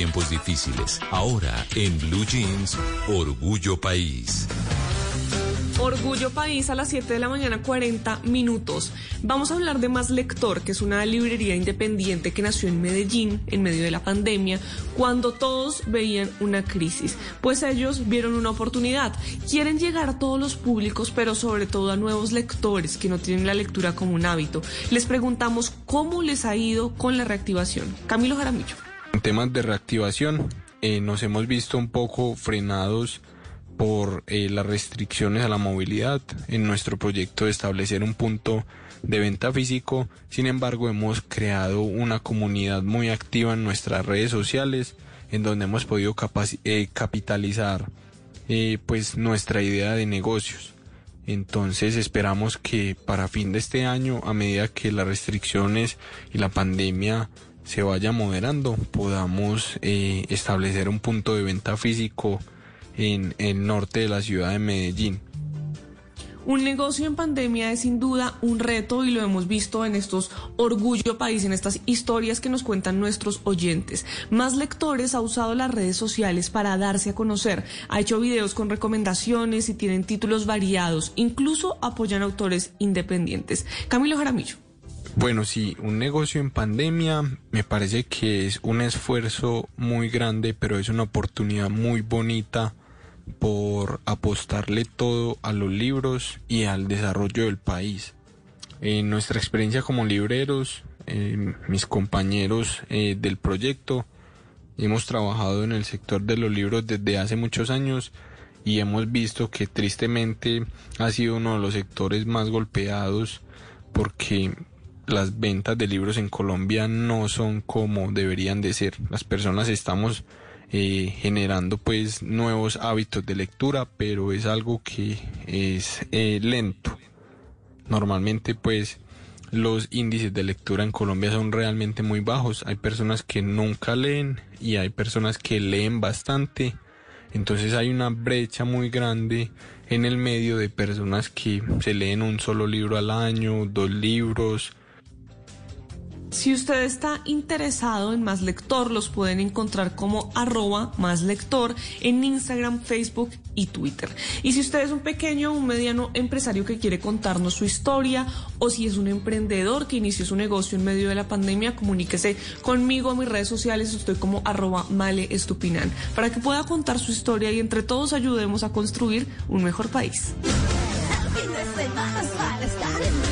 tiempos difíciles. Ahora en Blue Jeans, Orgullo País. Orgullo País a las 7 de la mañana 40 minutos. Vamos a hablar de Más Lector, que es una librería independiente que nació en Medellín en medio de la pandemia, cuando todos veían una crisis. Pues ellos vieron una oportunidad. Quieren llegar a todos los públicos, pero sobre todo a nuevos lectores que no tienen la lectura como un hábito. Les preguntamos cómo les ha ido con la reactivación. Camilo Jaramillo. En temas de reactivación, eh, nos hemos visto un poco frenados por eh, las restricciones a la movilidad en nuestro proyecto de establecer un punto de venta físico. Sin embargo, hemos creado una comunidad muy activa en nuestras redes sociales en donde hemos podido eh, capitalizar eh, pues nuestra idea de negocios. Entonces esperamos que para fin de este año, a medida que las restricciones y la pandemia se vaya moderando, podamos establecer un punto de venta físico en el norte de la ciudad de Medellín. Un negocio en pandemia es sin duda un reto y lo hemos visto en estos Orgullo País, en estas historias que nos cuentan nuestros oyentes. Más Lectores ha usado las redes sociales para darse a conocer, ha hecho videos con recomendaciones y tienen títulos variados, incluso apoyan autores independientes. Camilo Jaramillo. Bueno, sí, un negocio en pandemia me parece que es un esfuerzo muy grande, pero es una oportunidad muy bonita por apostarle todo a los libros y al desarrollo del país. En nuestra experiencia como libreros, mis compañeros eh, del proyecto, hemos trabajado en el sector de los libros desde hace muchos años y hemos visto que tristemente ha sido uno de los sectores más golpeados porque las ventas de libros en Colombia no son como deberían de ser. Las personas estamos eh, generando pues nuevos hábitos de lectura, pero es algo que es eh, lento. Normalmente pues los índices de lectura en Colombia son realmente muy bajos. Hay personas que nunca leen y hay personas que leen bastante. Entonces hay una brecha muy grande en el medio de personas que se leen un solo libro al año, dos libros, si usted está interesado en Más Lector, los pueden encontrar como arroba Más Lector en Instagram, Facebook y Twitter. Y si usted es un pequeño o un mediano empresario que quiere contarnos su historia o si es un emprendedor que inició su negocio en medio de la pandemia, comuníquese conmigo a mis redes sociales. Estoy como arroba Male Estupinan para que pueda contar su historia y entre todos ayudemos a construir un mejor país.